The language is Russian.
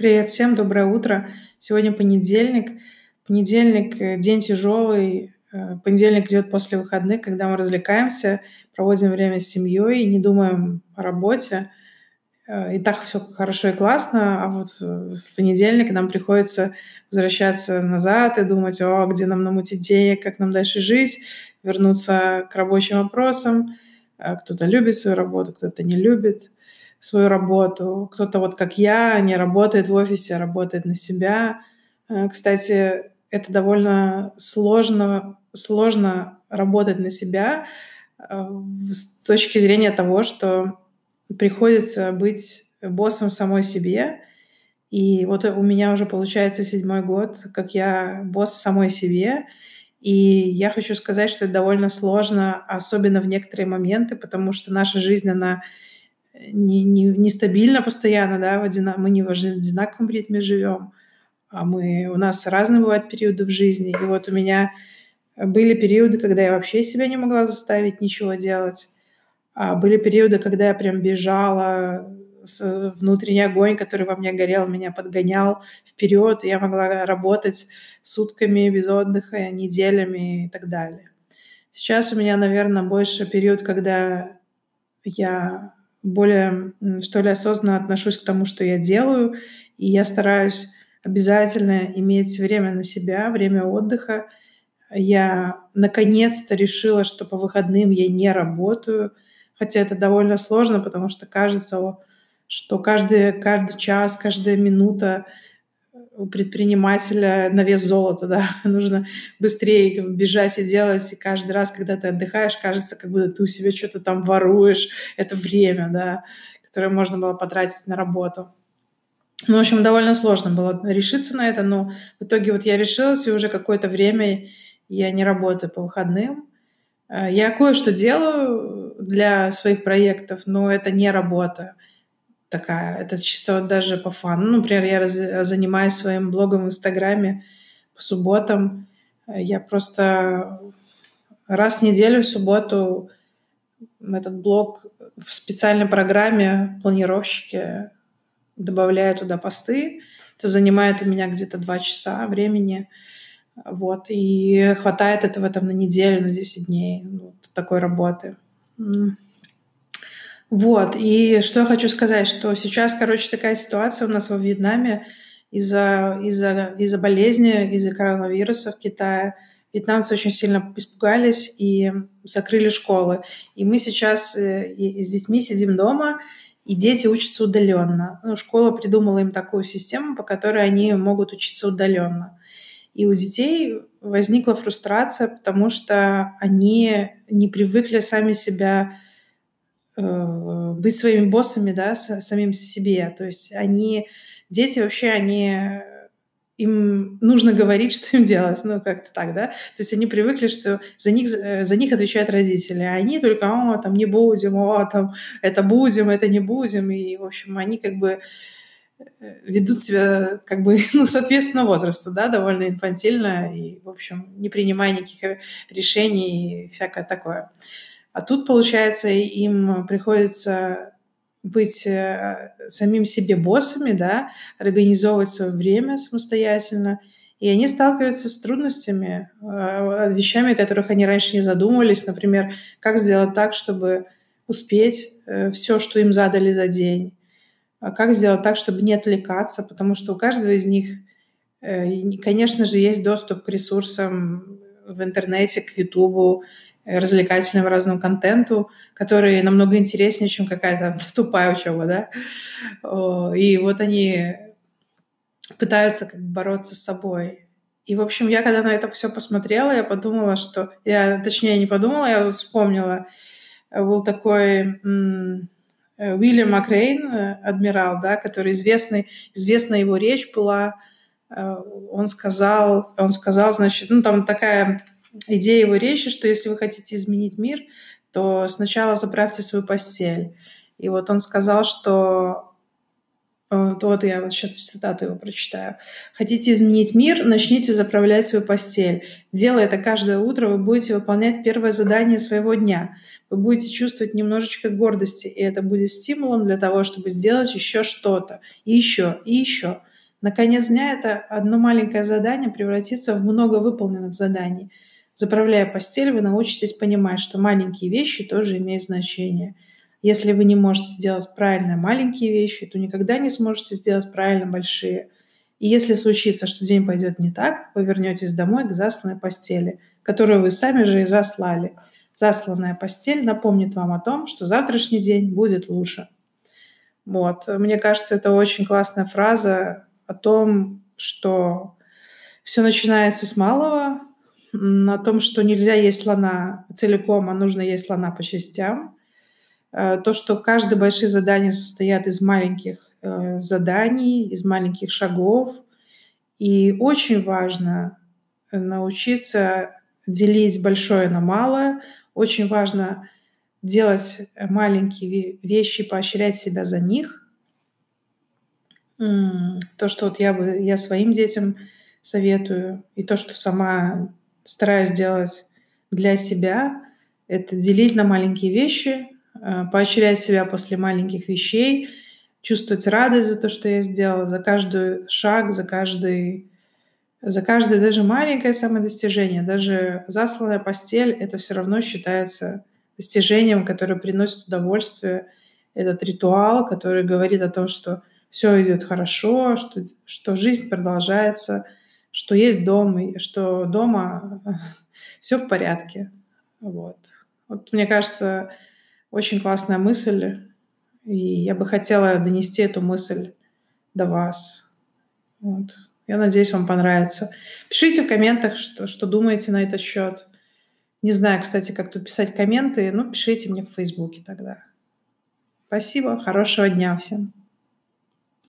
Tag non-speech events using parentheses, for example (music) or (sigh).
Привет всем, доброе утро. Сегодня понедельник. Понедельник э, – день тяжелый. Э, понедельник идет после выходных, когда мы развлекаемся, проводим время с семьей, не думаем о работе. Э, и так все хорошо и классно, а вот в понедельник нам приходится возвращаться назад и думать, о, где нам намутить денег, как нам дальше жить, вернуться к рабочим вопросам. Кто-то любит свою работу, кто-то не любит свою работу. Кто-то вот как я не работает в офисе, а работает на себя. Э, кстати, это довольно сложно, сложно работать на себя э, с точки зрения того, что приходится быть боссом самой себе. И вот у меня уже получается седьмой год, как я босс самой себе. И я хочу сказать, что это довольно сложно, особенно в некоторые моменты, потому что наша жизнь, она не, не, нестабильно постоянно, да, в одина... мы не в одинаковом ритме живем, а мы, у нас разные бывают периоды в жизни. И вот у меня были периоды, когда я вообще себя не могла заставить ничего делать. А были периоды, когда я прям бежала, внутренний огонь, который во мне горел, меня подгонял вперед, и я могла работать сутками без отдыха, неделями и так далее. Сейчас у меня, наверное, больше период, когда я более, что ли, осознанно отношусь к тому, что я делаю, и я стараюсь обязательно иметь время на себя, время отдыха. Я наконец-то решила, что по выходным я не работаю, хотя это довольно сложно, потому что кажется, что каждый, каждый час, каждая минута у предпринимателя на вес золота, да, (laughs) нужно быстрее бежать и делать, и каждый раз, когда ты отдыхаешь, кажется, как будто ты у себя что-то там воруешь, это время, да, которое можно было потратить на работу. Ну, в общем, довольно сложно было решиться на это, но в итоге вот я решилась, и уже какое-то время я не работаю по выходным. Э, я кое-что делаю для своих проектов, но это не работа такая. Это чисто вот даже по фану. Ну, например, я раз, занимаюсь своим блогом в Инстаграме по субботам. Я просто раз в неделю в субботу этот блог в специальной программе планировщики добавляю туда посты. Это занимает у меня где-то два часа времени. Вот. И хватает этого там на неделю, на 10 дней. Вот такой работы. Вот, и что я хочу сказать, что сейчас, короче, такая ситуация у нас во Вьетнаме из-за из из болезни, из-за коронавируса в Китае. Вьетнамцы очень сильно испугались и закрыли школы. И мы сейчас э, с детьми сидим дома, и дети учатся удаленно. Ну, школа придумала им такую систему, по которой они могут учиться удаленно. И у детей возникла фрустрация, потому что они не привыкли сами себя быть своими боссами, да, самим себе. То есть они, дети вообще, они им нужно говорить, (laughs) что им делать, ну, как-то так, да. То есть они привыкли, что за них, э, за них отвечают родители, а они только, о, там, не будем, о, там, это будем, это не будем, и, в общем, они как бы э, ведут себя как бы, (laughs) ну, соответственно возрасту, да, довольно инфантильно и, в общем, не принимая никаких решений и всякое такое. А тут, получается, им приходится быть э, самим себе боссами, да, организовывать свое время самостоятельно. И они сталкиваются с трудностями, э, вещами, о которых они раньше не задумывались. Например, как сделать так, чтобы успеть э, все, что им задали за день. А как сделать так, чтобы не отвлекаться, потому что у каждого из них, конечно же, есть доступ к ресурсам в интернете, к Ютубу, развлекательному разному контенту, который намного интереснее, чем какая-то (laughs) тупая учеба, да. И вот они пытаются как бы бороться с собой. И, в общем, я когда на это все посмотрела, я подумала, что... Я, точнее, не подумала, я вспомнила. Был такой Уильям Макрейн, адмирал, да, который известный, известна его речь была. Э, он сказал, он сказал, значит, ну, там такая идея его речи, что если вы хотите изменить мир, то сначала заправьте свою постель. И вот он сказал, что э, вот я вот сейчас цитату его прочитаю. Хотите изменить мир, начните заправлять свою постель. Делая это каждое утро, вы будете выполнять первое задание своего дня. Вы будете чувствовать немножечко гордости, и это будет стимулом для того, чтобы сделать еще что-то, и еще, и еще. На конец дня это одно маленькое задание превратится в много выполненных заданий. Заправляя постель, вы научитесь понимать, что маленькие вещи тоже имеют значение. Если вы не можете сделать правильно маленькие вещи, то никогда не сможете сделать правильно большие. И если случится, что день пойдет не так, вы вернетесь домой к засланной постели, которую вы сами же и заслали. Засланная постель напомнит вам о том, что завтрашний день будет лучше. Вот. Мне кажется, это очень классная фраза о том, что все начинается с малого, о том, что нельзя есть слона целиком, а нужно есть слона по частям. Э, то, что каждое большие задания состоят из маленьких э, заданий, из маленьких шагов. И очень важно научиться делить большое на малое. Очень важно делать маленькие вещи, поощрять себя за них. То, что вот я, бы, я своим детям советую, и то, что сама стараюсь делать для себя, это делить на маленькие вещи, э, поощрять себя после маленьких вещей, чувствовать радость за то, что я сделала, за каждый шаг, за каждый, за каждое даже маленькое самодостижение, даже засланная постель, это все равно считается достижением, которое приносит удовольствие. Этот ритуал, который говорит о том, что все идет хорошо, что, что жизнь продолжается, что есть дом, и что дома (laughs) все в порядке. Вот. вот мне кажется, очень классная мысль, и я бы хотела донести эту мысль до вас. Вот. Я надеюсь, вам понравится. Пишите в комментах, что, что думаете на этот счет. Не знаю, кстати, как тут писать комменты. Ну, пишите мне в Фейсбуке тогда. Спасибо. Хорошего дня всем.